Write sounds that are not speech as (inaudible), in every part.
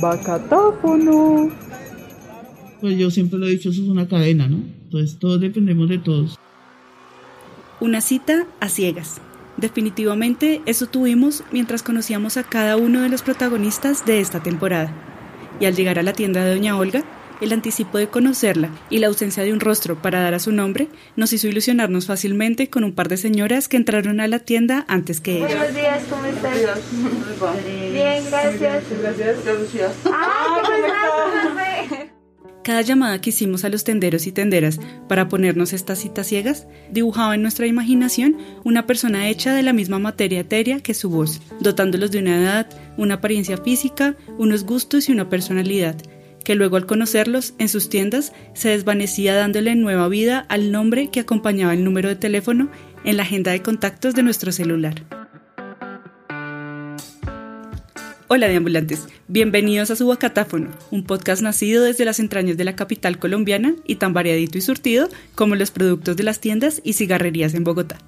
Bacatáfono. Pues yo siempre lo he dicho, eso es una cadena, ¿no? Entonces todos dependemos de todos. Una cita a ciegas. Definitivamente eso tuvimos mientras conocíamos a cada uno de los protagonistas de esta temporada. Y al llegar a la tienda de Doña Olga, el anticipo de conocerla y la ausencia de un rostro para dar a su nombre nos hizo ilusionarnos fácilmente con un par de señoras que entraron a la tienda antes que ella. Buenos días, ¿cómo estás? Bien, gracias. Gracias, gracias. ¡Ah, ¿cómo estás? Cada llamada que hicimos a los tenderos y tenderas para ponernos estas citas ciegas dibujaba en nuestra imaginación una persona hecha de la misma materia etérea que su voz, dotándolos de una edad, una apariencia física, unos gustos y una personalidad, que luego al conocerlos en sus tiendas se desvanecía dándole nueva vida al nombre que acompañaba el número de teléfono en la agenda de contactos de nuestro celular. Hola deambulantes, bienvenidos a su un podcast nacido desde las entrañas de la capital colombiana y tan variadito y surtido como los productos de las tiendas y cigarrerías en Bogotá.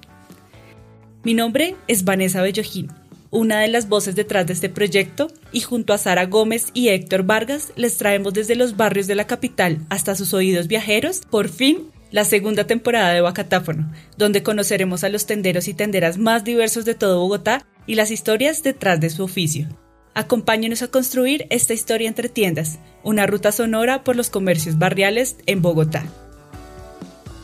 Mi nombre es Vanessa Bellojín, una de las voces detrás de este proyecto, y junto a Sara Gómez y Héctor Vargas les traemos desde los barrios de la capital hasta sus oídos viajeros, por fin, la segunda temporada de Bacatáfono, donde conoceremos a los tenderos y tenderas más diversos de todo Bogotá y las historias detrás de su oficio. Acompáñenos a construir esta historia entre tiendas, una ruta sonora por los comercios barriales en Bogotá.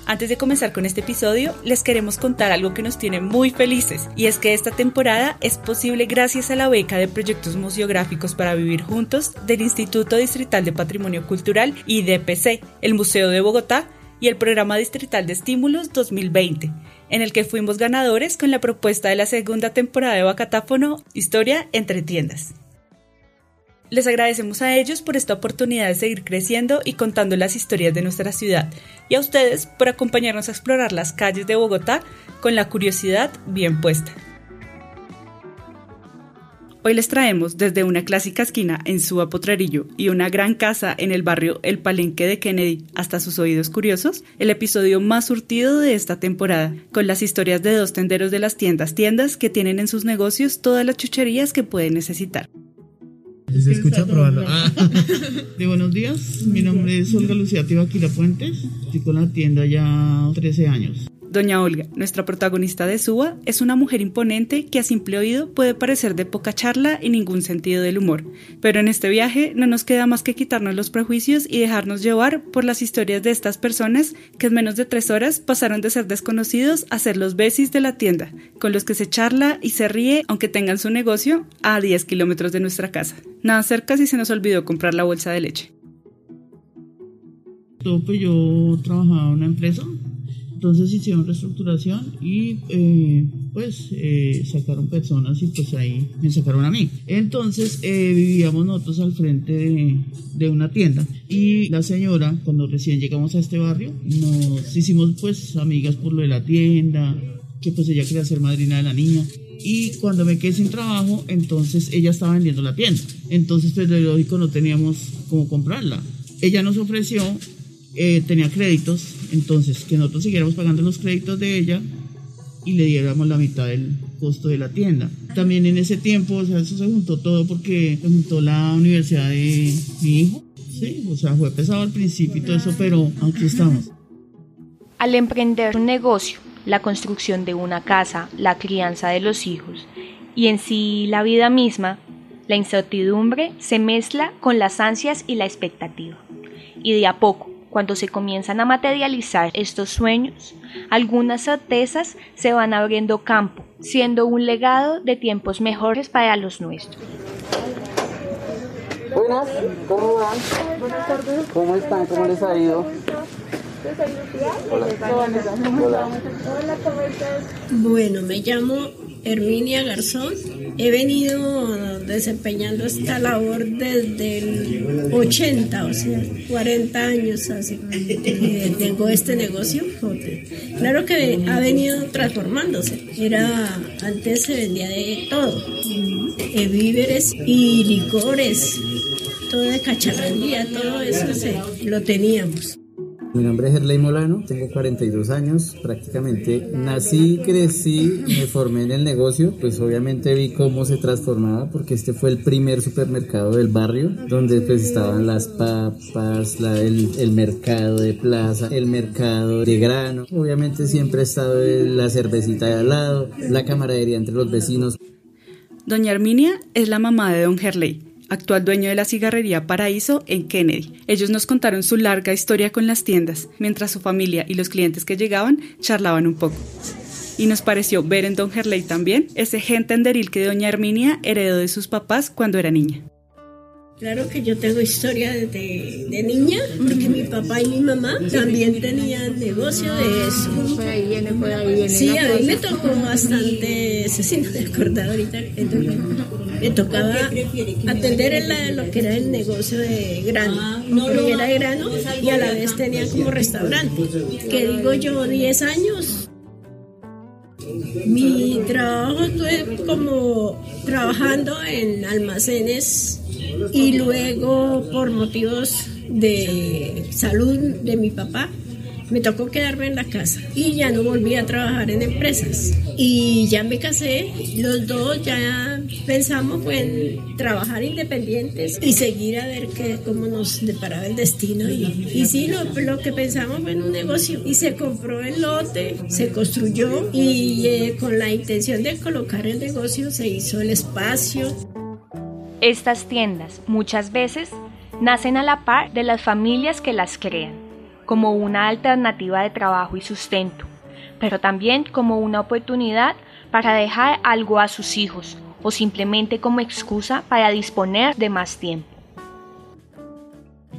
Antes de comenzar con este episodio, les queremos contar algo que nos tiene muy felices, y es que esta temporada es posible gracias a la beca de proyectos museográficos para vivir juntos del Instituto Distrital de Patrimonio Cultural y DPC, el Museo de Bogotá y el Programa Distrital de Estímulos 2020, en el que fuimos ganadores con la propuesta de la segunda temporada de Bacatáfono Historia entre tiendas. Les agradecemos a ellos por esta oportunidad de seguir creciendo y contando las historias de nuestra ciudad, y a ustedes por acompañarnos a explorar las calles de Bogotá con la curiosidad bien puesta. Hoy les traemos desde una clásica esquina en Suba Potrerillo y una gran casa en el barrio El Palenque de Kennedy hasta sus oídos curiosos, el episodio más surtido de esta temporada, con las historias de dos tenderos de las tiendas tiendas que tienen en sus negocios todas las chucherías que pueden necesitar. Se escucha probando. Ah. (laughs) De buenos días, mi nombre es Olga Lucía Tibaquila Puentes, estoy con la tienda ya 13 años. Doña Olga, nuestra protagonista de Suba, es una mujer imponente que a simple oído puede parecer de poca charla y ningún sentido del humor. Pero en este viaje no nos queda más que quitarnos los prejuicios y dejarnos llevar por las historias de estas personas que en menos de tres horas pasaron de ser desconocidos a ser los besis de la tienda, con los que se charla y se ríe aunque tengan su negocio a 10 kilómetros de nuestra casa. Nada cerca si se nos olvidó comprar la bolsa de leche. Todo, pues yo trabajaba en una empresa entonces hicieron reestructuración y eh, pues eh, sacaron personas y pues ahí me sacaron a mí. Entonces eh, vivíamos nosotros al frente de, de, una tienda y la señora cuando recién llegamos a este barrio nos hicimos pues amigas por lo de la tienda, que pues ella quería ser madrina de la niña. Y cuando me quedé sin trabajo, entonces ella estaba vendiendo la tienda. Entonces, pues de lógico no teníamos cómo comprarla. Ella nos ofreció eh, tenía créditos, entonces que nosotros siguiéramos pagando los créditos de ella y le diéramos la mitad del costo de la tienda. También en ese tiempo, o sea, eso se juntó todo porque se juntó la universidad de mi hijo. Sí, o sea, fue pesado al principio y todo eso, pero aquí estamos. Al emprender un negocio, la construcción de una casa, la crianza de los hijos y en sí la vida misma, la incertidumbre se mezcla con las ansias y la expectativa. Y de a poco, cuando se comienzan a materializar estos sueños, algunas certezas se van abriendo campo, siendo un legado de tiempos mejores para los nuestros. Buenas, ¿cómo van? Buenas tardes. ¿Cómo están? ¿Cómo les ha ido? Hola. Hola. Hola, ¿cómo estás? Bueno, me llamo Herminia Garzón. He venido desempeñando esta labor desde el 80, o sea, 40 años así. que Tengo este negocio. Claro que ha venido transformándose. Era antes se vendía de todo, eh, víveres y licores, toda cacharrería, todo eso se- lo teníamos. Mi nombre es Herley Molano, tengo 42 años, prácticamente nací, crecí, me formé en el negocio, pues obviamente vi cómo se transformaba porque este fue el primer supermercado del barrio donde pues estaban las papas, el, el, mercado de plaza, el mercado de grano, obviamente siempre ha estado la cervecita de al lado, la camaradería entre los vecinos. Doña Arminia es la mamá de Don Herley actual dueño de la cigarrería Paraíso en Kennedy. Ellos nos contaron su larga historia con las tiendas, mientras su familia y los clientes que llegaban charlaban un poco. Y nos pareció ver en Don Herley también ese gente enderil que Doña Herminia heredó de sus papás cuando era niña. Claro que yo tengo historia de, de, niña, porque mi papá y mi mamá también tenían negocio de eso. Sí, a mí me tocó bastante, no me acordado ahorita, me tocaba atender en lo que era el negocio de grano, porque era grano y a la vez tenía como restaurante, que digo yo, 10 años. Mi trabajo estuve como trabajando en almacenes y luego por motivos de salud de mi papá me tocó quedarme en la casa y ya no volví a trabajar en empresas. Y ya me casé, los dos ya pensamos en trabajar independientes y seguir a ver qué, cómo nos deparaba el destino. Y, y sí, lo, lo, que pensamos fue en un negocio y se compró el lote, se construyó y eh, con la intención de colocar el negocio se hizo el espacio. Estas tiendas muchas veces nacen a la par de las familias que las crean, como una alternativa de trabajo y sustento, pero también como una oportunidad para dejar algo a sus hijos o simplemente como excusa para disponer de más tiempo.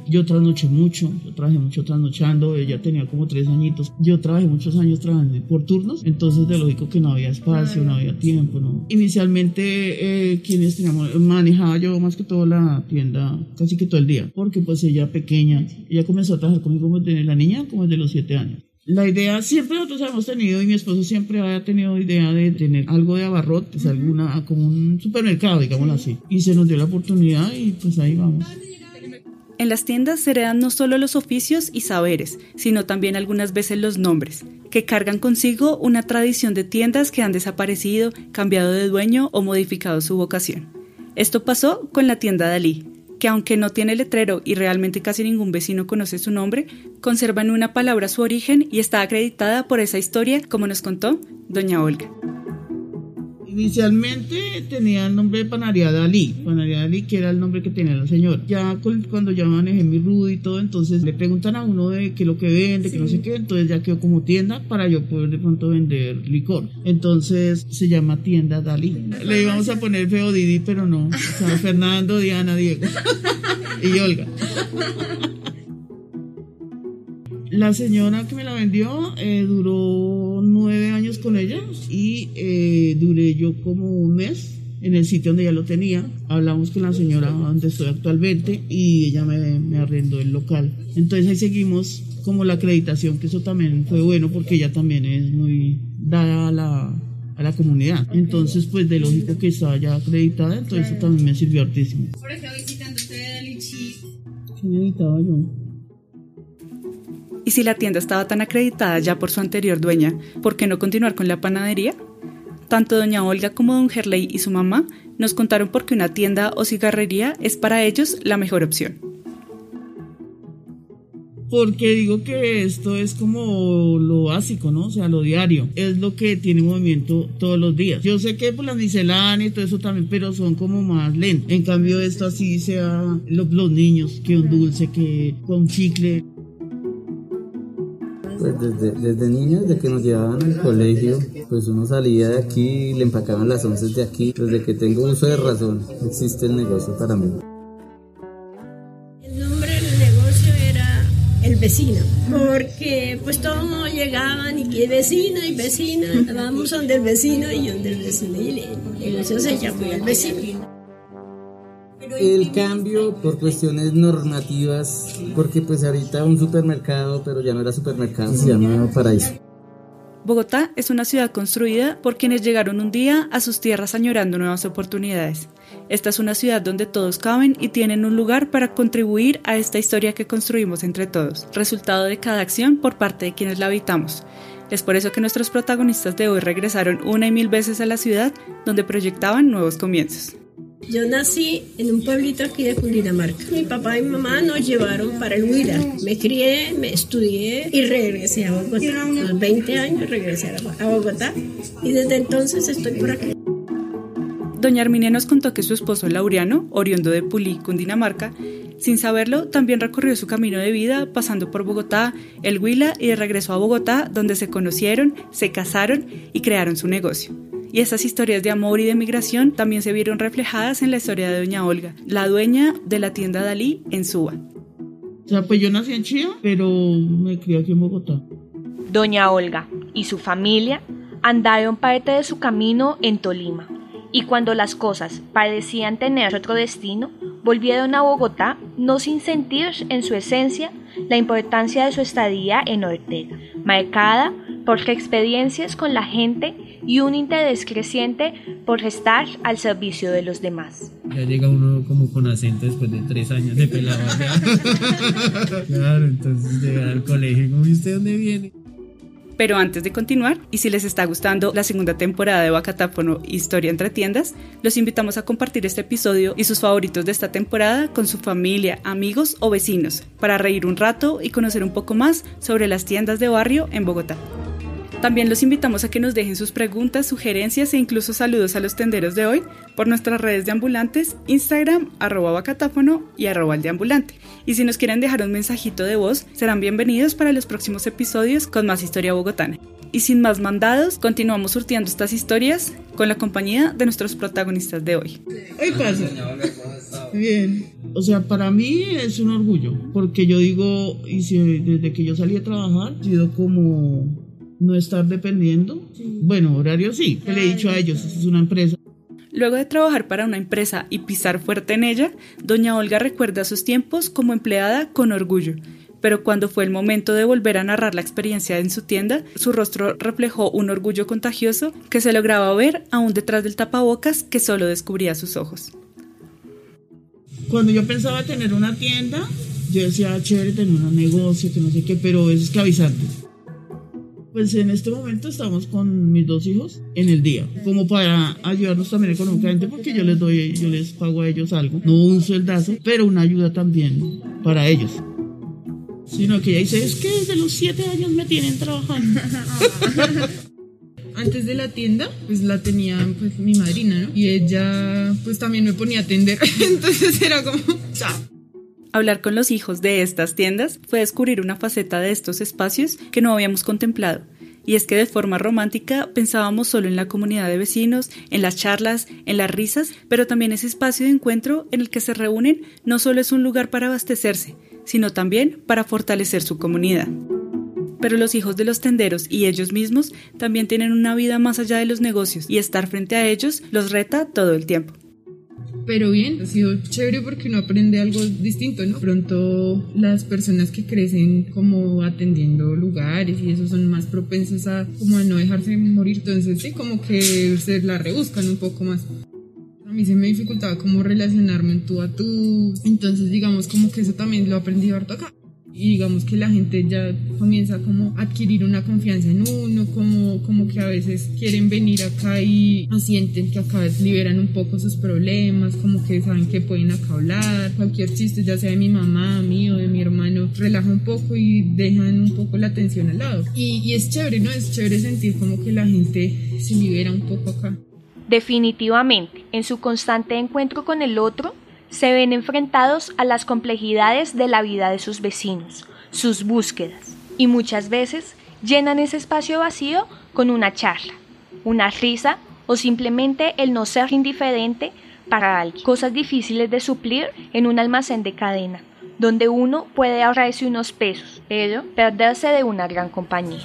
Yo trasnoché mucho, yo trabajé mucho trasnochando, ella tenía como tres añitos. Yo trabajé muchos años trabajando por turnos, entonces de lógico que no había espacio, no había tiempo, ¿no? Inicialmente, eh, quienes teníamos, manejaba yo más que todo la tienda casi que todo el día, porque pues ella pequeña, ella comenzó a trabajar conmigo como desde la niña, como desde los siete años. La idea siempre nosotros hemos tenido y mi esposo siempre había tenido idea de tener algo de abarrotes, alguna como un supermercado, digámoslo así. Y se nos dio la oportunidad y pues ahí vamos. En las tiendas se heredan no solo los oficios y saberes, sino también algunas veces los nombres, que cargan consigo una tradición de tiendas que han desaparecido, cambiado de dueño o modificado su vocación. Esto pasó con la tienda Dalí, que aunque no tiene letrero y realmente casi ningún vecino conoce su nombre, conserva en una palabra su origen y está acreditada por esa historia, como nos contó doña Olga. Inicialmente tenía el nombre de Panaria Dalí, Panaria Dalí, que era el nombre que tenía la señora. Ya cuando ya manejé mi rudo y todo, entonces le preguntan a uno de qué es lo que vende, que no sé qué, entonces ya quedó como tienda para yo poder de pronto vender licor. Entonces se llama Tienda Dalí. Le íbamos a poner Feo Didi, pero no. O sea, (laughs) Fernando, Diana, Diego (laughs) y Olga. La señora que me la vendió eh, duró nueve años con ella y eh, duré yo como un mes en el sitio donde ya lo tenía. Hablamos con la señora donde estoy actualmente y ella me, me arrendó el local. Entonces ahí seguimos como la acreditación, que eso también fue bueno porque ella también es muy dada a la, a la comunidad. Entonces, pues de lógico que estaba ya acreditada, entonces eso también me sirvió hartísimo. Por eso visitando usted Lichi. ¿Qué necesitaba yo? Y si la tienda estaba tan acreditada ya por su anterior dueña, ¿por qué no continuar con la panadería? Tanto doña Olga como don Gerley y su mamá nos contaron por qué una tienda o cigarrería es para ellos la mejor opción. Porque digo que esto es como lo básico, ¿no? O sea, lo diario. Es lo que tiene movimiento todos los días. Yo sé que por las misceláneas y todo eso también, pero son como más lentos. En cambio, esto así sea los, los niños, que un dulce, que con chicle. Pues desde, desde niños, desde que nos llevaban al colegio, pues uno salía de aquí, le empacaban las once de aquí. Desde que tengo uso de razón, existe el negocio para mí. El nombre del negocio era el vecino, porque pues todos llegaban y que vecino y vecina, vamos donde el vecino y donde el vecino y el negocio se llamó el vecino el cambio por cuestiones normativas, porque pues ahorita un supermercado, pero ya no era supermercado, se llama Paraíso. Bogotá es una ciudad construida por quienes llegaron un día a sus tierras añorando nuevas oportunidades. Esta es una ciudad donde todos caben y tienen un lugar para contribuir a esta historia que construimos entre todos, resultado de cada acción por parte de quienes la habitamos. Es por eso que nuestros protagonistas de hoy regresaron una y mil veces a la ciudad donde proyectaban nuevos comienzos. Yo nací en un pueblito aquí de Cundinamarca. Mi papá y mi mamá nos llevaron para el Huila. Me crié, me estudié y regresé a Bogotá. A los 20 años regresé a Bogotá y desde entonces estoy por aquí. Doña Arminia nos contó que su esposo Laureano, oriundo de Pulí, Cundinamarca, sin saberlo, también recorrió su camino de vida pasando por Bogotá, el Huila y de regreso a Bogotá, donde se conocieron, se casaron y crearon su negocio. Y esas historias de amor y de migración también se vieron reflejadas en la historia de Doña Olga, la dueña de la tienda Dalí en Suba. O sea, pues yo nací en Chía, pero me crié aquí en Bogotá. Doña Olga y su familia andaron parte de su camino en Tolima. Y cuando las cosas parecían tener otro destino, volvieron a Bogotá, no sin sentir en su esencia la importancia de su estadía en Ortega, marcada por experiencias con la gente y un interés creciente por estar al servicio de los demás. Ya llega uno como con acento después de tres años de pelado. (laughs) claro, entonces llegar al colegio, ¿y usted dónde viene? Pero antes de continuar, y si les está gustando la segunda temporada de Bacatáfono Historia entre tiendas, los invitamos a compartir este episodio y sus favoritos de esta temporada con su familia, amigos o vecinos, para reír un rato y conocer un poco más sobre las tiendas de barrio en Bogotá. También los invitamos a que nos dejen sus preguntas, sugerencias e incluso saludos a los tenderos de hoy por nuestras redes de ambulantes, Instagram, arroba bacatáfono y arroba. Y si nos quieren dejar un mensajito de voz, serán bienvenidos para los próximos episodios con más historia bogotana. Y sin más mandados, continuamos surtiendo estas historias con la compañía de nuestros protagonistas de hoy. Hoy pasa. Bien. O sea, para mí es un orgullo, porque yo digo, y desde que yo salí a trabajar, he sido como no estar dependiendo. Bueno, horario sí, le he dicho a ellos, es una empresa. Luego de trabajar para una empresa y pisar fuerte en ella, doña Olga recuerda sus tiempos como empleada con orgullo. Pero cuando fue el momento de volver a narrar la experiencia en su tienda, su rostro reflejó un orgullo contagioso que se lograba ver aún detrás del tapabocas que solo descubría sus ojos. Cuando yo pensaba tener una tienda, yo decía, ah, chévere tener un negocio, que no sé qué, pero es esclavizante pues en este momento estamos con mis dos hijos en el día, como para ayudarnos también económicamente, porque yo les doy, yo les pago a ellos algo, no un sueldazo, pero una ayuda también para ellos. Sino que ella dice, es que desde los siete años me tienen trabajando. (laughs) antes de la tienda, pues la tenía pues mi madrina, ¿no? Y ella pues también me ponía a atender, (laughs) entonces era como, chao. Hablar con los hijos de estas tiendas fue descubrir una faceta de estos espacios que no habíamos contemplado. Y es que de forma romántica pensábamos solo en la comunidad de vecinos, en las charlas, en las risas, pero también ese espacio de encuentro en el que se reúnen no solo es un lugar para abastecerse, sino también para fortalecer su comunidad. Pero los hijos de los tenderos y ellos mismos también tienen una vida más allá de los negocios y estar frente a ellos los reta todo el tiempo pero bien, ha sido chévere porque uno aprende algo distinto, ¿no? Pronto las personas que crecen como atendiendo lugares y eso son más propensas a como a no dejarse morir, entonces sí, como que se la rebuscan un poco más. A mí se me dificultaba como relacionarme en tú a tú, entonces digamos como que eso también lo aprendí harto acá y digamos que la gente ya comienza como a adquirir una confianza en uno, como, como que a veces quieren venir acá y sienten que acá liberan un poco sus problemas, como que saben que pueden acá hablar, cualquier chiste, ya sea de mi mamá, mío, de mi hermano, relaja un poco y dejan un poco la atención al lado. Y, y es chévere, ¿no? Es chévere sentir como que la gente se libera un poco acá. Definitivamente, en su constante encuentro con el otro, se ven enfrentados a las complejidades de la vida de sus vecinos, sus búsquedas, y muchas veces llenan ese espacio vacío con una charla, una risa o simplemente el no ser indiferente para alguien. Cosas difíciles de suplir en un almacén de cadena, donde uno puede ahorrarse unos pesos, pero perderse de una gran compañía.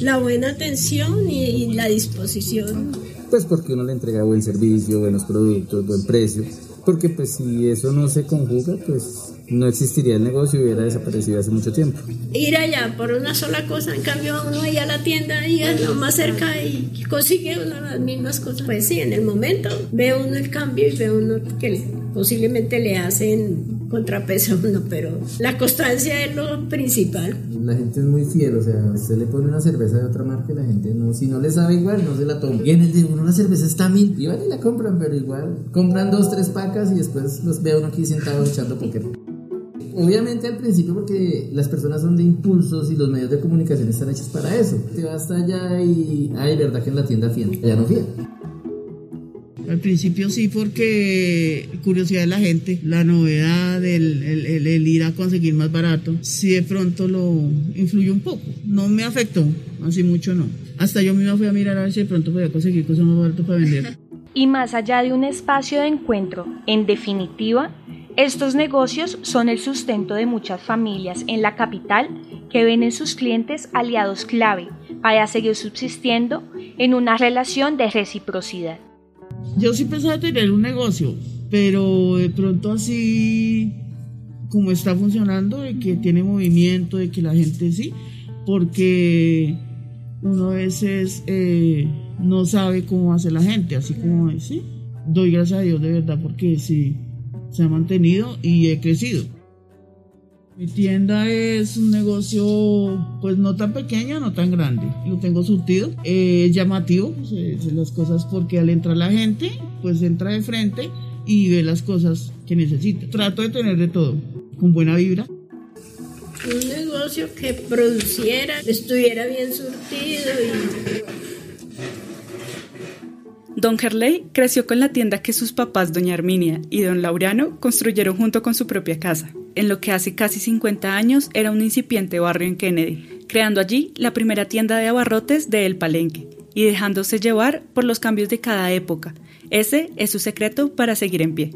La buena atención y la disposición pues porque uno le entrega buen servicio, buenos productos, buen precio, porque pues si eso no se conjuga, pues no existiría el negocio y hubiera desaparecido hace mucho tiempo. Ir allá por una sola cosa, en cambio uno allá a la tienda y es lo más cerca y consigue una las mismas cosas. Pues sí, en el momento ve uno el cambio y ve uno que posiblemente le hacen contrapeso (laughs) a uno, pero la constancia es lo principal. La gente es muy fiel, o sea, usted le pone una cerveza de otra marca y la gente no, si no le sabe igual, no se la toma. Y en el de uno la cerveza está mil, y van y la compran, pero igual compran dos, tres pacas y después los ve uno aquí sentados echando poker obviamente al principio porque las personas son de impulsos y los medios de comunicación están hechos para eso. Te vas allá y, ay, verdad que en la tienda fía, allá no fía. Al principio sí, porque curiosidad de la gente, la novedad, el, el, ir a conseguir más barato, sí de pronto lo influyó un poco. No me afectó, así mucho no. Hasta yo misma fui a mirar a ver si de pronto podía conseguir cosas más baratas para vender. Y más allá de un espacio de encuentro, en definitiva, estos negocios son el sustento de muchas familias en la capital que ven en sus clientes aliados clave para seguir subsistiendo en una relación de reciprocidad. Yo sí pensaba tener un negocio, pero de pronto así como está funcionando, de que tiene movimiento, de que la gente sí, porque uno a veces eh, no sabe cómo hace la gente, así como sí. Doy gracias a Dios de verdad porque sí se ha mantenido y he crecido. Mi tienda es un negocio pues no tan pequeño, no tan grande. Lo tengo surtido. es llamativo pues, las cosas porque al entrar la gente pues entra de frente y ve las cosas que necesita. Trato de tener de todo, con buena vibra. Un negocio que produciera, estuviera bien surtido y Don Gerley creció con la tienda que sus papás, doña Arminia y don Laureano, construyeron junto con su propia casa, en lo que hace casi 50 años era un incipiente barrio en Kennedy, creando allí la primera tienda de abarrotes de El Palenque y dejándose llevar por los cambios de cada época. Ese es su secreto para seguir en pie.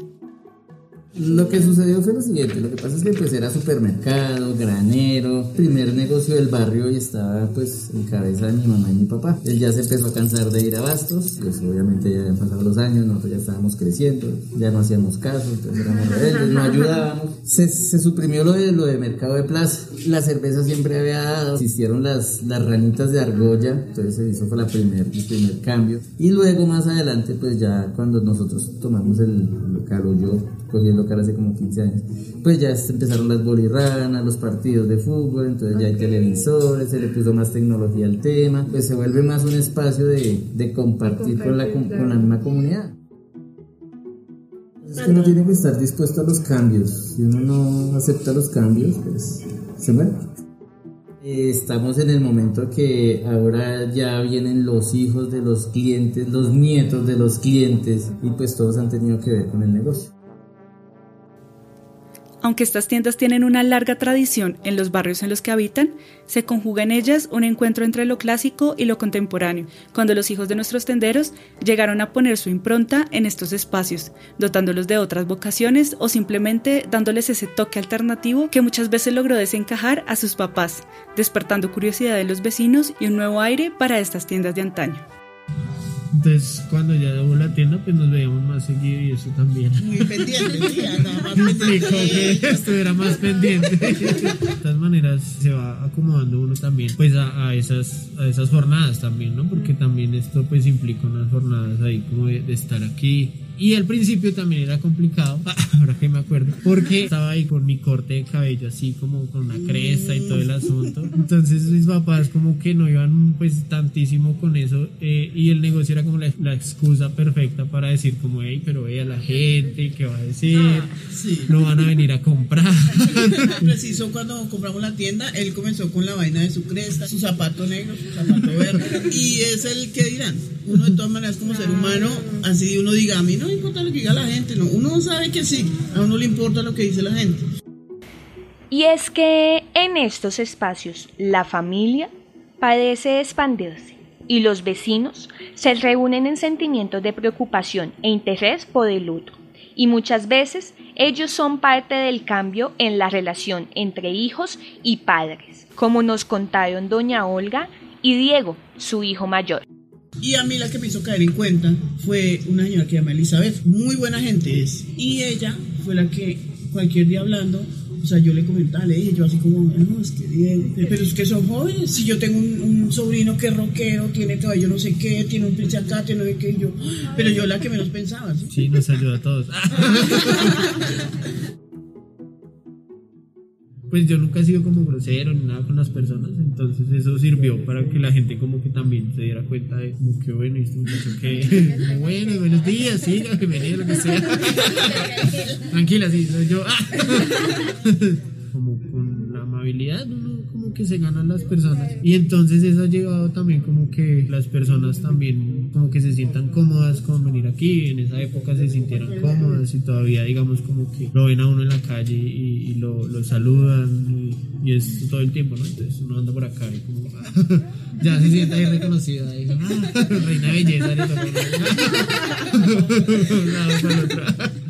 Lo que sucedió fue lo siguiente, lo que pasa es que pues era supermercado, granero, primer negocio del barrio y estaba pues en cabeza de mi mamá y mi papá. Él ya se empezó a cansar de ir a bastos, pues obviamente ya habían pasado los años, nosotros ya estábamos creciendo, ya no hacíamos caso, entonces éramos rebeldes, no ayudábamos. Se, se, suprimió lo de, lo de mercado de plaza, la cerveza siempre había dado, existieron las, las ranitas de argolla, entonces se hizo fue la primer, el primer cambio. Y luego más adelante pues ya cuando nosotros tomamos el local o yo cogí el local hace como 15 años, pues ya empezaron las bolirranas, los partidos de fútbol, entonces ya hay televisores, se le puso más tecnología al tema, pues se vuelve más un espacio de, de compartir con la, con la misma comunidad. Es que uno tiene que estar dispuesto a los cambios. Si uno no acepta los cambios, pues se muere. Estamos en el momento que ahora ya vienen los hijos de los clientes, los nietos de los clientes y pues todos han tenido que ver con el negocio. Aunque estas tiendas tienen una larga tradición en los barrios en los que habitan, se conjuga en ellas un encuentro entre lo clásico y lo contemporáneo, cuando los hijos de nuestros tenderos llegaron a poner su impronta en estos espacios, dotándolos de otras vocaciones o simplemente dándoles ese toque alternativo que muchas veces logró desencajar a sus papás, despertando curiosidad de los vecinos y un nuevo aire para estas tiendas de antaño. Entonces, cuando ya debo la tienda, pues nos veíamos más seguido y eso también. Muy pendiente, más (laughs) pendiente. que estuviera más pendiente. (laughs) De todas maneras, se va acomodando uno también, pues a, a, esas, a esas jornadas también, ¿no? Porque también esto, pues implica unas jornadas ahí como de, de estar aquí, y al principio también era complicado, (laughs) ahora que me acuerdo, porque estaba ahí con mi corte de cabello así como con una cresta y todo el asunto. Entonces mis papás como que no iban pues tantísimo con eso eh, y el negocio era como la, excusa perfecta para decir como, hey, pero ve a la gente, ¿qué va a decir? Ah, no van a venir a comprar. (laughs) Preciso cuando compramos la tienda, él comenzó con la vaina de su cresta, su zapato negro, su zapato verde. Y es el que dirán, uno de todas maneras como ser humano, así uno diga, a mí no importa lo que diga la gente, no, uno sabe que sí, a uno le importa lo que dice la gente. Y es que en estos espacios la familia parece expandirse y los vecinos se reúnen en sentimientos de preocupación e interés por el otro. Y muchas veces ellos son parte del cambio en la relación entre hijos y padres, como nos contaron doña Olga y Diego, su hijo mayor. Y a mí la que me hizo caer en cuenta fue una señora que se llama Elizabeth, muy buena gente es. Y ella fue la que cualquier día hablando o sea, yo le comentaba, le dije, yo así como, no, es que Diego, pero es que son jóvenes. Si yo tengo un, sobrino que es rockero, tiene todo, yo no sé qué, tiene un pinche acá, tiene no sé qué, yo, pero yo la que menos pensaba. Sí, sí nos ayuda a todos. (laughs) pues yo nunca he sido como grosero ni nada con las personas, entonces eso sirvió para que la gente como que también se diera cuenta de como que bueno, y este que (laughs) bueno, (laughs) buenos días, sí, que venía, lo que sea. (laughs) Tranquila, sí, soy yo. como con la amabilidad uno como que se ganan las personas. Y entonces eso ha llegado también como que las personas también como que se sientan cómodas con venir aquí en esa época se sintieran cómodas y todavía digamos como que lo ven a uno en la calle y, lo, lo, saludan y, es todo el tiempo no entonces uno anda por acá y como (laughs) ya se siente ahí reconocida y, ah, reina belleza (laughs)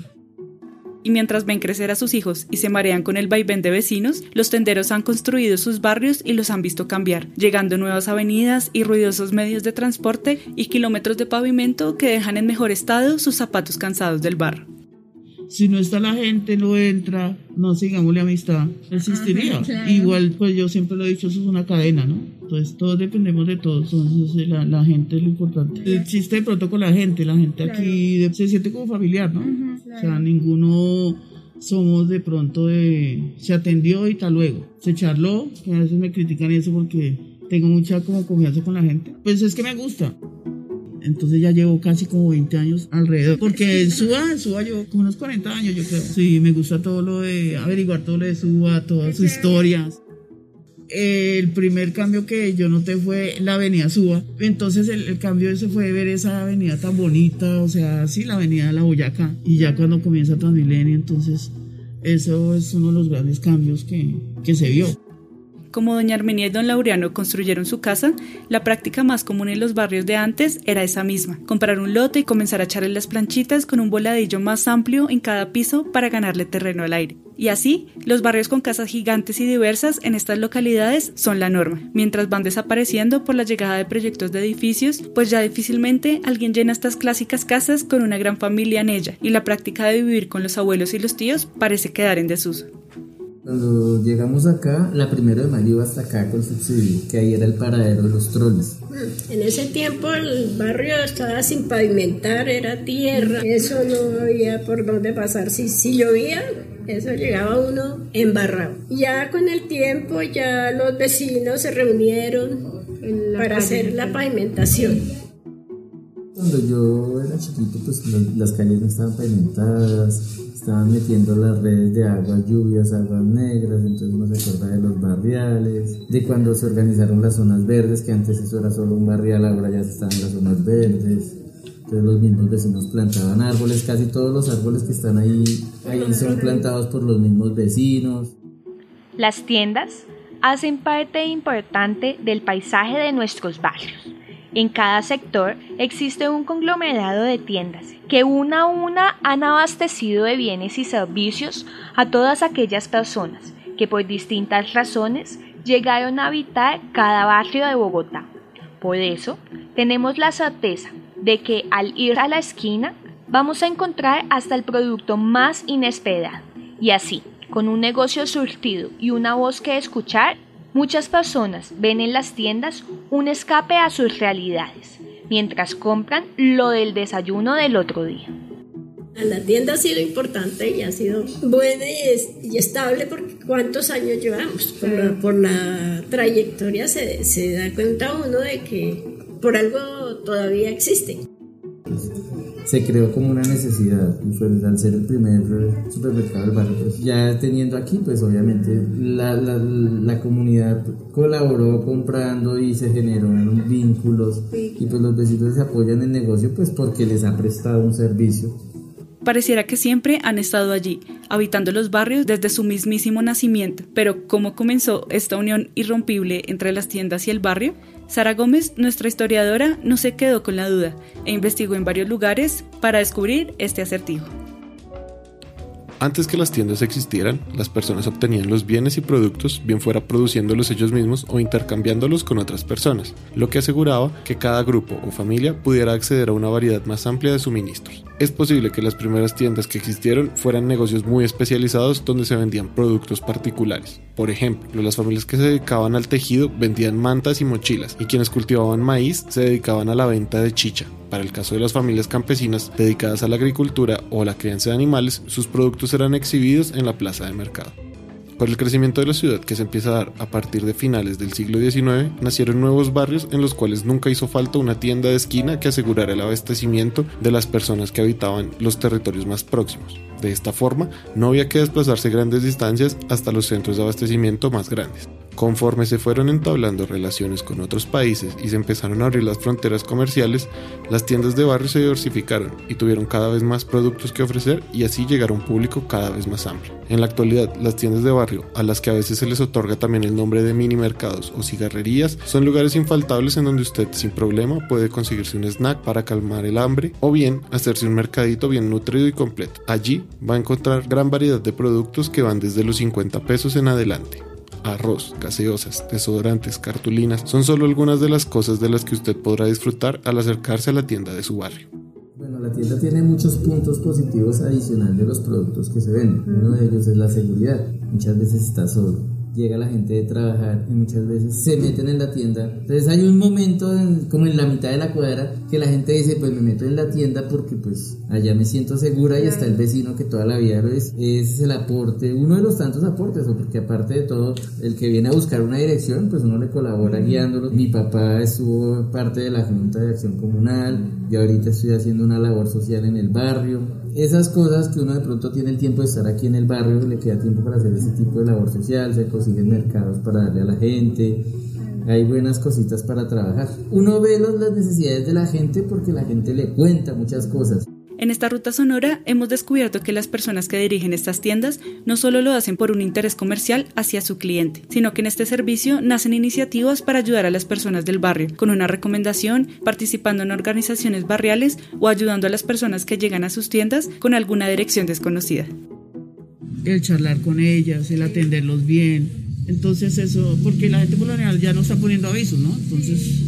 y mientras ven crecer a sus hijos y se marean con el vaivén de vecinos, los tenderos han construido sus barrios y los han visto cambiar, llegando nuevas avenidas y ruidosos medios de transporte y kilómetros de pavimento que dejan en mejor estado sus zapatos cansados del barro si no está la gente, no entra, no sigamos la amistad, existiría. Igual, pues yo siempre lo he dicho, eso es una cadena, ¿no? Entonces todos dependemos de todos, entonces la, la gente es lo importante. Existe de pronto con la gente, la gente aquí se siente como familiar, ¿no? O sea, ninguno somos de pronto de, se atendió y tal luego, se charló, que a veces me critican eso porque tengo mucha como confianza con la gente. Pues es que me gusta. Entonces ya llevo casi como 20 años alrededor. Porque en Suba, en Suba llevo como unos 40 años, yo creo. Sí, me gusta todo lo de averiguar todo lo de Suba, todas sus historias. El primer cambio que yo noté fue la avenida Suba. Entonces el, cambio ese fue ver esa avenida tan bonita, o sea, sí, la avenida de la Boyacá. Y ya cuando comienza Transmilenio, entonces eso es uno de los grandes cambios que, que se vio. Como doña Armenia y don Laureano construyeron su casa, la práctica más común en los barrios de antes era esa misma, comprar un lote y comenzar a echarle las planchitas con un voladillo más amplio en cada piso para ganarle terreno al aire. Y así, los barrios con casas gigantes y diversas en estas localidades son la norma, mientras van desapareciendo por la llegada de proyectos de edificios, pues ya difícilmente alguien llena estas clásicas casas con una gran familia en ella, y la práctica de vivir con los abuelos y los tíos parece quedar en desuso. Cuando llegamos acá, la primera de mayo iba hasta acá con subsidio, que ahí era el paradero de los troles. En ese tiempo el barrio estaba sin pavimentar, era tierra, eso no había por dónde pasar. Si, si llovía, eso llegaba uno embarrado. Ya con el tiempo, ya los vecinos se reunieron para hacer la pavimentación. Cuando yo era chiquito, pues las calles no estaban pavimentadas estaban metiendo las redes de aguas lluvias, aguas negras, entonces uno se acuerda de los barriales, de cuando se organizaron las zonas verdes, que antes eso era solo un barrial, ahora ya estaban las zonas verdes. Entonces los mismos vecinos plantaban árboles, casi todos los árboles que están ahí, ahí son plantados por los mismos vecinos. Las tiendas hacen parte importante del paisaje de nuestros barrios. En cada sector existe un conglomerado de tiendas que una a una han abastecido de bienes y servicios a todas aquellas personas que por distintas razones llegaron a habitar cada barrio de Bogotá. Por eso, tenemos la certeza de que al ir a la esquina vamos a encontrar hasta el producto más inesperado. Y así, con un negocio surtido y una voz que escuchar, muchas personas ven en las tiendas un escape a sus realidades mientras compran lo del desayuno del otro día. La tienda ha sido importante y ha sido buena y, estable porque cuántos años llevamos. Por, la, trayectoria se, se da cuenta uno de que por algo todavía existe se creó como una necesidad y fue al ser el primer supermercado del barrio, pues ya teniendo aquí, pues obviamente la, la, la comunidad colaboró comprando y se generaron vínculos y pues los vecinos se apoyan en el negocio pues porque les ha prestado un servicio. Pareciera que siempre han estado allí, habitando los barrios desde su mismísimo nacimiento, pero ¿cómo comenzó esta unión irrompible entre las tiendas y el barrio? Sara Gómez, nuestra historiadora, no se quedó con la duda e investigó en varios lugares para descubrir este acertijo. Antes que las tiendas existieran, las personas obtenían los bienes y productos bien fuera produciéndolos ellos mismos o intercambiándolos con otras personas, lo que aseguraba que cada grupo o familia pudiera acceder a una variedad más amplia de suministros. Es posible que las primeras tiendas que existieron fueran negocios muy especializados donde se vendían productos particulares. Por ejemplo, las familias que se dedicaban al tejido vendían mantas y mochilas y quienes cultivaban maíz se dedicaban a la venta de chicha. Para el caso de las familias campesinas dedicadas a la agricultura o la crianza de animales, sus productos eran exhibidos en la plaza de mercado. Por el crecimiento de la ciudad que se empieza a dar a partir de finales del siglo XIX, nacieron nuevos barrios en los cuales nunca hizo falta una tienda de esquina que asegurara el abastecimiento de las personas que habitaban los territorios más próximos. De esta forma, no había que desplazarse grandes distancias hasta los centros de abastecimiento más grandes. Conforme se fueron entablando relaciones con otros países y se empezaron a abrir las fronteras comerciales, las tiendas de barrio se diversificaron y tuvieron cada vez más productos que ofrecer y así llegar a un público cada vez más amplio. En la actualidad, las tiendas de barrio, a las que a veces se les otorga también el nombre de mini mercados o cigarrerías, son lugares infaltables en donde usted sin problema puede conseguirse un snack para calmar el hambre o bien hacerse un mercadito bien nutrido y completo. Allí va a encontrar gran variedad de productos que van desde los 50 pesos en adelante arroz, gaseosas, desodorantes, cartulinas, son solo algunas de las cosas de las que usted podrá disfrutar al acercarse a la tienda de su barrio. Bueno, la tienda tiene muchos puntos positivos adicionales de los productos que se venden. Uno de ellos es la seguridad. Muchas veces está solo llega la gente de trabajar y muchas veces se meten en la tienda. Entonces hay un momento como en la mitad de la cuadra que la gente dice, pues me meto en la tienda porque pues allá me siento segura y está el vecino que toda la vida lo es. Ese es el aporte, uno de los tantos aportes, o porque aparte de todo, el que viene a buscar una dirección, pues uno le colabora guiándolo. Mi papá estuvo parte de la Junta de Acción Comunal, y ahorita estoy haciendo una labor social en el barrio. Esas cosas que uno de pronto tiene el tiempo de estar aquí en el barrio, le queda tiempo para hacer ese tipo de labor social, se consiguen mercados para darle a la gente, hay buenas cositas para trabajar. Uno ve las necesidades de la gente porque la gente le cuenta muchas cosas. En esta ruta sonora hemos descubierto que las personas que dirigen estas tiendas no solo lo hacen por un interés comercial hacia su cliente, sino que en este servicio nacen iniciativas para ayudar a las personas del barrio, con una recomendación, participando en organizaciones barriales o ayudando a las personas que llegan a sus tiendas con alguna dirección desconocida. El charlar con ellas, el atenderlos bien, entonces eso, porque la gente por ya no está poniendo avisos, ¿no? Entonces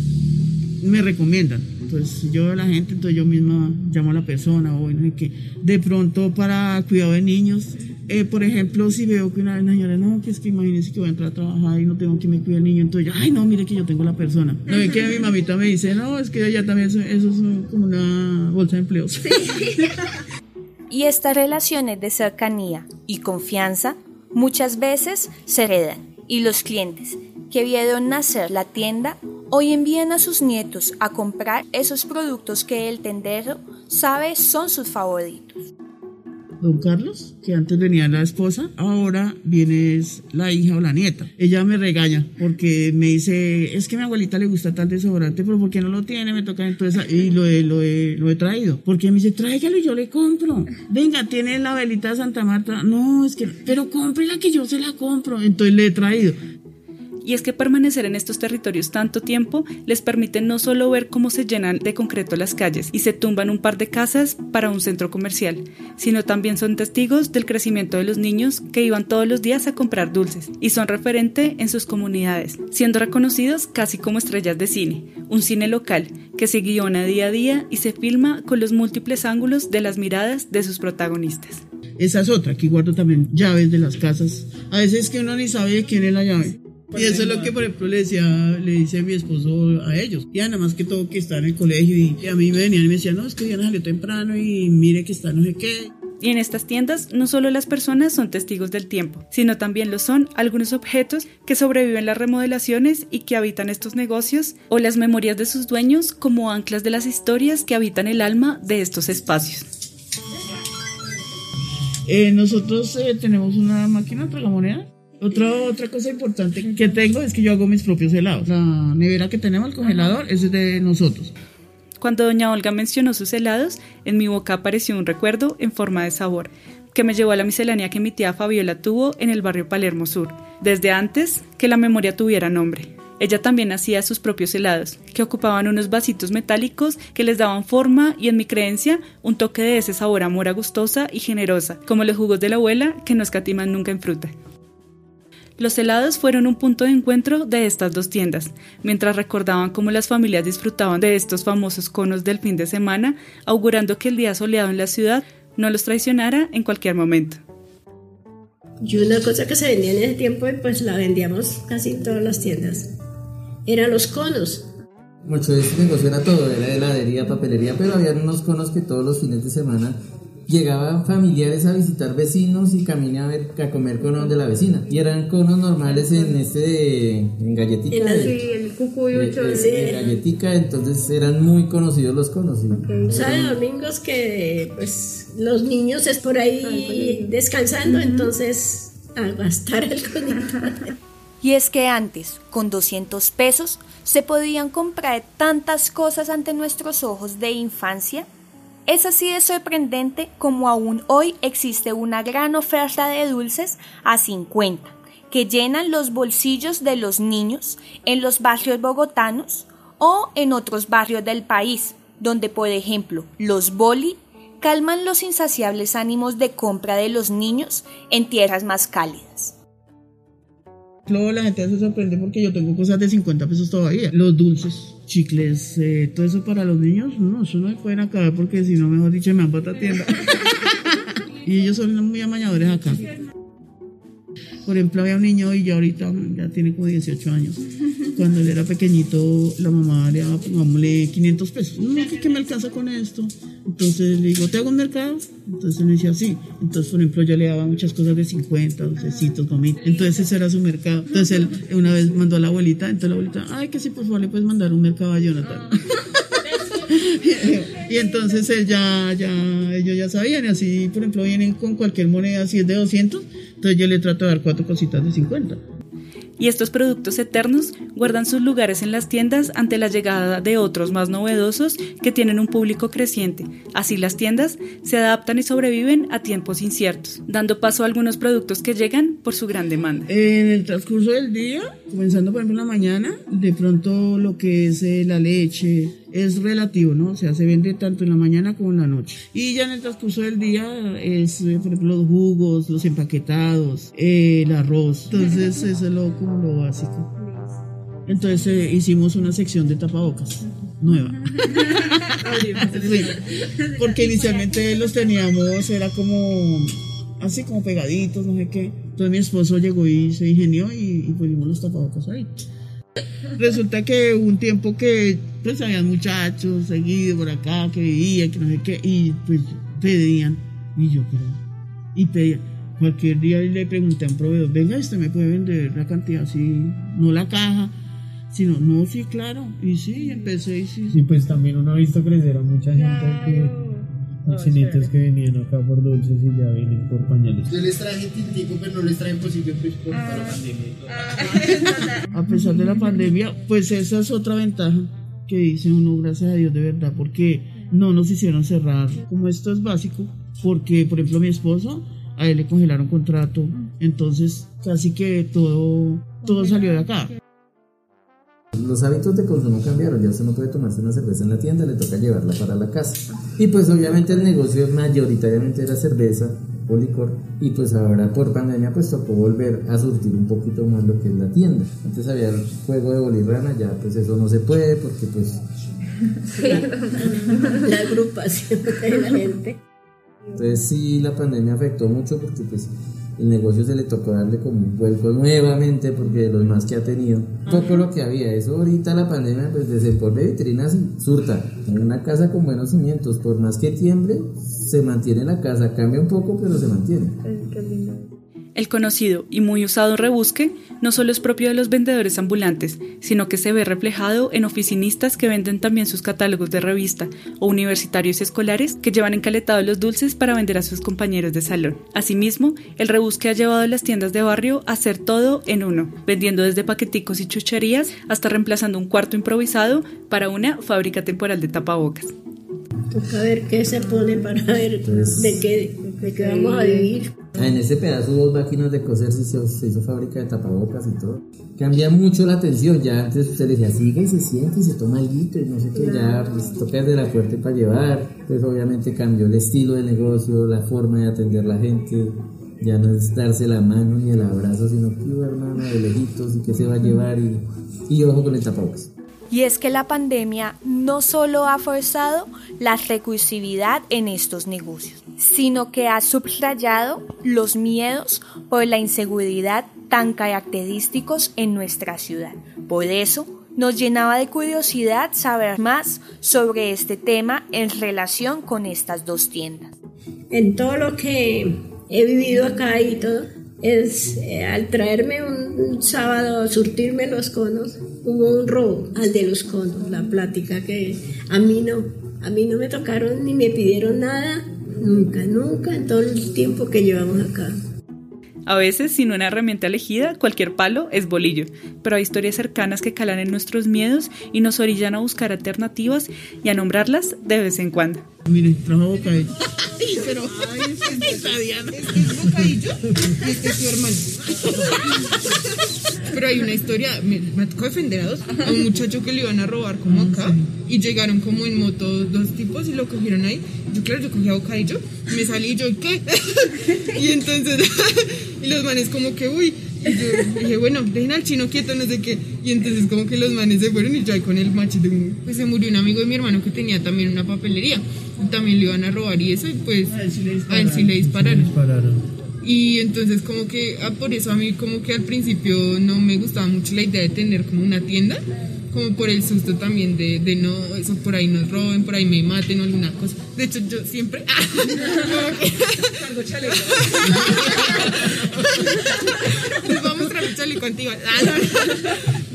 me recomiendan. Entonces yo a la gente, entonces yo misma llamo a la persona o no sé qué. De pronto para cuidado de niños, eh, por ejemplo, si veo que una señora, no, que es que imagínense que voy a entrar a trabajar y no tengo que me cuide el niño, entonces yo, ay, no, mire que yo tengo la persona. No ve que mi mamita me dice, no, es que ella también, eso, eso es como una bolsa de empleos. (laughs) y estas relaciones de cercanía y confianza muchas veces se heredan y los clientes que vieron nacer la tienda hoy envían a sus nietos a comprar esos productos que el tendero sabe son sus favoritos don Carlos, que antes venía la esposa, ahora viene la hija o la nieta. Ella me regaña porque me dice, es que a mi abuelita le gusta tal desodorante, pero ¿por qué no lo tiene? Me toca entonces, y lo he, lo he, lo he traído. Porque me dice, tráigalo y yo le compro. Venga, tiene la velita de Santa Marta. No, es que, pero cómprela que yo se la compro. Entonces le he traído. Y es que permanecer en estos territorios tanto tiempo les permite no solo ver cómo se llenan de concreto las calles y se tumban un par de casas para un centro comercial, sino también son testigos del crecimiento de los niños que iban todos los días a comprar dulces y son referente en sus comunidades, siendo reconocidos casi como estrellas de cine, un cine local que se guiona día a día y se filma con los múltiples ángulos de las miradas de sus protagonistas. Esa es otra, aquí guardo también llaves de las casas. A veces que uno ni sabe de quién es la llave. Y eso es lo que, por ejemplo, le decía, le dice mi esposo a ellos. Ya nada más que todo que está en el colegio y, a mí me venían y me decían, no, es que Diana salió temprano y mire que está no sé qué. Y en estas tiendas no solo las personas son testigos del tiempo, sino también lo son algunos objetos que sobreviven las remodelaciones y que habitan estos negocios o las memorias de sus dueños como anclas de las historias que habitan el alma de estos espacios. Eh, nosotros eh, tenemos una máquina moneda otra, otra cosa importante que tengo es que yo hago mis propios helados. La nevera que tenemos, el congelador, ese es de nosotros. Cuando doña Olga mencionó sus helados, en mi boca apareció un recuerdo en forma de sabor, que me llevó a la miscelánea que mi tía Fabiola tuvo en el barrio Palermo Sur, desde antes que la memoria tuviera nombre. Ella también hacía sus propios helados, que ocupaban unos vasitos metálicos que les daban forma y, en mi creencia, un toque de ese sabor a mora gustosa y generosa, como los jugos de la abuela que no escatiman nunca en fruta. Los helados fueron un punto de encuentro de estas dos tiendas, mientras recordaban cómo las familias disfrutaban de estos famosos conos del fin de semana, augurando que el día soleado en la ciudad no los traicionara en cualquier momento. Y una cosa que se vendía en ese tiempo, pues la vendíamos casi en todas las tiendas, eran los conos. Mucho de este negocio era todo, era heladería, papelería, pero había unos conos que todos los fines de semana llegaban familiares a visitar vecinos y caminé a ver a comer conos de la vecina y eran conos normales en este de, en galletica En de- el- el cucuyo de- de- de galletica entonces eran muy conocidos los conos sí. Sabe domingos que pues los niños es por ahí descansando, entonces a gastar el conito. Y es que antes, con 200 pesos, se podían comprar tantas cosas ante nuestros ojos de infancia. Es así de sorprendente como aún hoy existe una gran oferta de dulces a 50, que llenan los bolsillos de los niños en los barrios bogotanos o en otros barrios del país, donde por ejemplo los boli calman los insaciables ánimos de compra de los niños en tierras más cálidas. Luego la gente se sorprende porque yo tengo cosas de 50 pesos todavía. Los dulces, chicles, eh, todo eso para los niños, no, eso no me pueden acabar porque si no, mejor dicho, me van para otra tienda. (laughs) y ellos son muy amañadores acá. Por ejemplo, había un niño y ya ahorita ya tiene como 18 años. Cuando él era pequeñito, la mamá le daba, pongámosle 500 pesos. No, ¿qué, qué me alcanza con esto? Entonces le digo, ¿te hago un mercado? Entonces él me decía, sí. Entonces, por ejemplo, yo le daba muchas cosas de 50, dulcecitos, gomitas. Entonces ese era su mercado. Entonces él una vez mandó a la abuelita, entonces la abuelita, ay, que sí, por favor, le puedes mandar un mercado a Jonathan. (laughs) y entonces él ya, ya, ellos ya sabían, y así, por ejemplo, vienen con cualquier moneda, si es de 200, entonces yo le trato de dar cuatro cositas de 50. Y estos productos eternos guardan sus lugares en las tiendas ante la llegada de otros más novedosos que tienen un público creciente. Así las tiendas se adaptan y sobreviven a tiempos inciertos, dando paso a algunos productos que llegan por su gran demanda. En el transcurso del día, comenzando por ejemplo en la mañana, de pronto lo que es eh, la leche es relativo, ¿no? O sea, se vende tanto en la mañana como en la noche. Y ya en el transcurso del día es, eh, por ejemplo, los jugos, los empaquetados, eh, el arroz. Entonces, eso es lo, como lo básico. Entonces eh, hicimos una sección de tapabocas nueva. Sí, (laughs) porque inicialmente los teníamos, era como así como pegaditos, no sé qué. Entonces mi esposo llegó y se ingenió y, y pusimos los tapabocas ahí. Resulta que un tiempo que pues habían muchachos seguidos por acá que vivían, que no sé qué, y pues pedían. Y yo, pero. Y pedían. Cualquier día le pregunté a un proveedor, venga, este me puede vender la cantidad así, no la caja, sino, no, sí, claro. Y sí, empecé y sí. Y pues también uno ha visto crecer a mucha gente que. Chinitos que venían acá por dulces y ya vienen por pañales. Yo les traje tintico, pero no les traje posible pues por para la pandemia. A pesar de la pandemia, pues esa es otra ventaja que dice uno, gracias a Dios de verdad, porque no nos hicieron cerrar. Como esto es básico, porque por ejemplo mi esposo, a él le congelaron contrato, entonces casi que todo, todo salió de acá. Los hábitos de consumo cambiaron, ya usted no puede tomarse una cerveza en la tienda, le toca llevarla para la casa. Y pues obviamente el negocio mayoritariamente era cerveza licor y pues ahora por pandemia pues tocó volver a surtir un poquito más lo que es la tienda. Antes había el juego de bolirrana, ya pues eso no se puede porque pues (laughs) la agrupación de la gente. Entonces sí, la pandemia afectó mucho porque pues el negocio se le tocó darle como un vuelco nuevamente porque de los más que ha tenido. Poco lo que había, eso ahorita la pandemia pues desde el por de vitrinas y surta. En una casa con buenos cimientos, por más que tiemble, se mantiene la casa, cambia un poco pero se mantiene. El conocido y muy usado rebusque no solo es propio de los vendedores ambulantes, sino que se ve reflejado en oficinistas que venden también sus catálogos de revista o universitarios escolares que llevan encaletados los dulces para vender a sus compañeros de salón. Asimismo, el rebusque ha llevado a las tiendas de barrio a hacer todo en uno, vendiendo desde paqueticos y chucherías hasta reemplazando un cuarto improvisado para una fábrica temporal de tapabocas. Toca ver qué se pone para ver de qué, de qué vamos a vivir. En ese pedazo hubo máquinas de coser, se hizo, se hizo fábrica de tapabocas y todo. Cambia mucho la atención, ya antes usted decía, sigue y se siente y se toma algo y no sé qué, ya pues, toca desde la fuerte para llevar. Entonces obviamente cambió el estilo de negocio, la forma de atender la gente. Ya no es darse la mano ni el abrazo, sino que hermano de lejitos y que se va a llevar y, y yo bajo con el tapabocas. Y es que la pandemia no solo ha forzado la recursividad en estos negocios, sino que ha subrayado los miedos por la inseguridad tan característicos en nuestra ciudad. Por eso, nos llenaba de curiosidad saber más sobre este tema en relación con estas dos tiendas. En todo lo que he vivido acá y todo, es eh, al traerme un, un sábado surtirme los conos, hubo un robo al de los conos, la plática que a mí no, a mí no me tocaron ni me pidieron nada, nunca, nunca en todo el tiempo que llevamos acá. A veces, sin una herramienta elegida, cualquier palo es bolillo, pero hay historias cercanas que calan en nuestros miedos y nos orillan a buscar alternativas y a nombrarlas de vez en cuando. Mire, trajo bocadillo. Sí, pero. Ay, Diana. (laughs) Este es bocadillo y este es su hermano. (laughs) Pero hay una historia, me, me tocó defender a dos. A un muchacho que le iban a robar como acá y llegaron como en moto dos tipos y lo cogieron ahí. Yo, claro, yo cogía bocadillo, me salí y yo, ¿qué? (laughs) Y entonces, (laughs) y los manes como que, uy. Y yo dije, bueno, dejen al chino quieto, no sé qué. Y entonces como que los manes se fueron y yo ahí con el machete. Pues se murió un amigo de mi hermano que tenía también una papelería. Y también le iban a robar y eso, y pues a él sí le dispararon. Dispararon. Y entonces como que, ah, por eso a mí como que al principio no me gustaba mucho la idea de tener como una tienda, como por el susto también de, de no, eso por ahí nos roben, por ahí me maten o alguna cosa. De hecho yo siempre... (laughs) Les (laughs) voy a mostrar mi chaleco antiguo.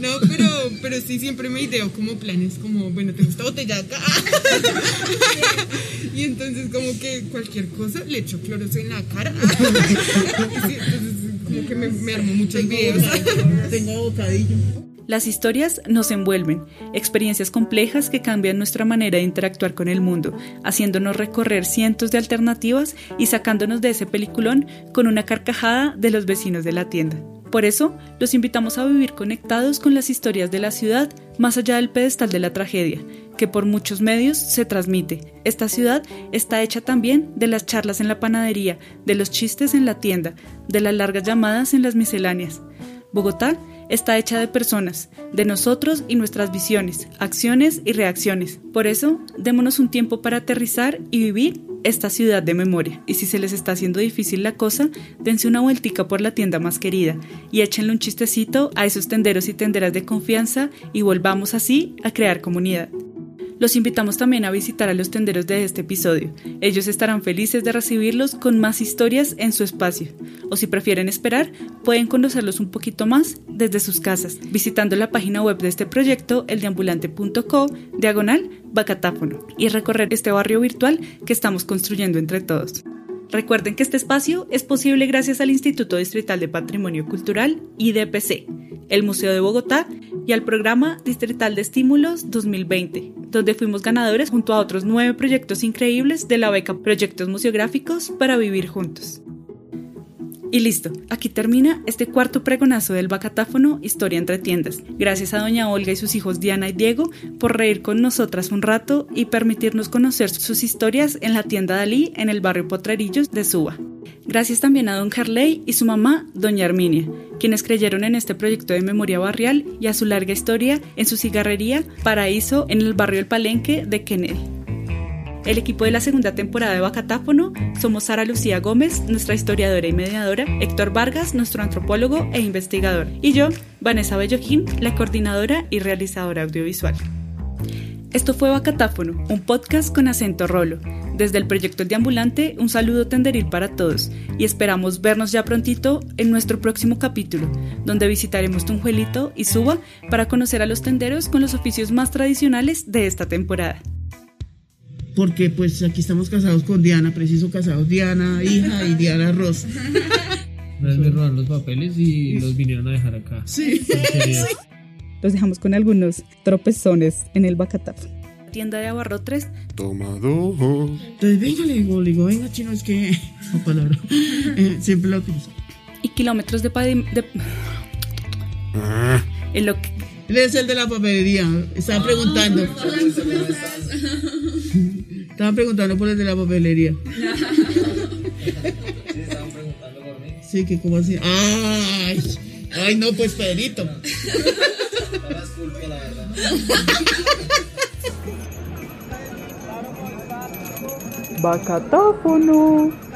No, pero, pero sí siempre me ideo como planes, como, bueno, tengo esta botella acá. (laughs) Y entonces como que cualquier cosa le echo cloroso en la cara. (laughs) Sí, entonces como que me, me armo muchos videos. Tengo bocadillo. Las historias nos envuelven, experiencias complejas que cambian nuestra manera de interactuar con el mundo, haciéndonos recorrer cientos de alternativas y sacándonos de ese peliculón con una carcajada de los vecinos de la tienda. Por eso, los invitamos a vivir conectados con las historias de la ciudad más allá del pedestal de la tragedia, que por muchos medios se transmite. Esta ciudad está hecha también de las charlas en la panadería, de los chistes en la tienda, de las largas llamadas en las misceláneas. Bogotá está hecha de personas, de nosotros y nuestras visiones, acciones y reacciones. Por eso, démonos un tiempo para aterrizar y vivir esta ciudad de memoria. Y si se les está haciendo difícil la cosa, dense una vueltica por la tienda más querida y échenle un chistecito a esos tenderos y tenderas de confianza y volvamos así a crear comunidad. Los invitamos también a visitar a los tenderos de este episodio. Ellos estarán felices de recibirlos con más historias en su espacio. O si prefieren esperar, pueden conocerlos un poquito más desde sus casas, visitando la página web de este proyecto, eldeambulante.co, diagonal, bacatáfono, y recorrer este barrio virtual que estamos construyendo entre todos. Recuerden que este espacio es posible gracias al Instituto Distrital de Patrimonio Cultural, IDPC, el Museo de Bogotá y al Programa Distrital de Estímulos 2020, donde fuimos ganadores junto a otros nueve proyectos increíbles de la beca Proyectos Museográficos para Vivir Juntos. Y listo, aquí termina este cuarto pregonazo del bacatáfono Historia entre tiendas. Gracias a doña Olga y sus hijos Diana y Diego por reír con nosotras un rato y permitirnos conocer sus historias en la tienda Dalí en el barrio Potrerillos de Suba. Gracias también a don Carley y su mamá, doña Arminia, quienes creyeron en este proyecto de memoria barrial y a su larga historia en su cigarrería Paraíso en el barrio El Palenque de Kennedy. El equipo de la segunda temporada de Bacatáfono somos Sara Lucía Gómez, nuestra historiadora y mediadora, Héctor Vargas, nuestro antropólogo e investigador, y yo, Vanessa Belloquín, la coordinadora y realizadora audiovisual. Esto fue Bacatáfono, un podcast con acento rolo. Desde el proyecto El Deambulante, un saludo tenderil para todos y esperamos vernos ya prontito en nuestro próximo capítulo, donde visitaremos Tunjuelito y Suba para conocer a los tenderos con los oficios más tradicionales de esta temporada. Porque pues aquí estamos casados con Diana, preciso casados Diana, hija y Diana Ross. (laughs) Me robaron los papeles y los vinieron a dejar acá. Sí. Los dejamos con algunos tropezones en el Bacatáfono. Tienda de abarrotres Toma dos. Entonces venga, le digo, le digo, venga chino, es que (laughs) la palabra. (laughs) Eh, siempre la utilizo. Y kilómetros de de Ah, en lo que Él es el de la papelería. Estaba preguntando. (laughs) Estaban preguntando por el de la papelería. Sí, que como así. ¡Ay! ¡Ay, no, pues Pedrito! Bacatáfono.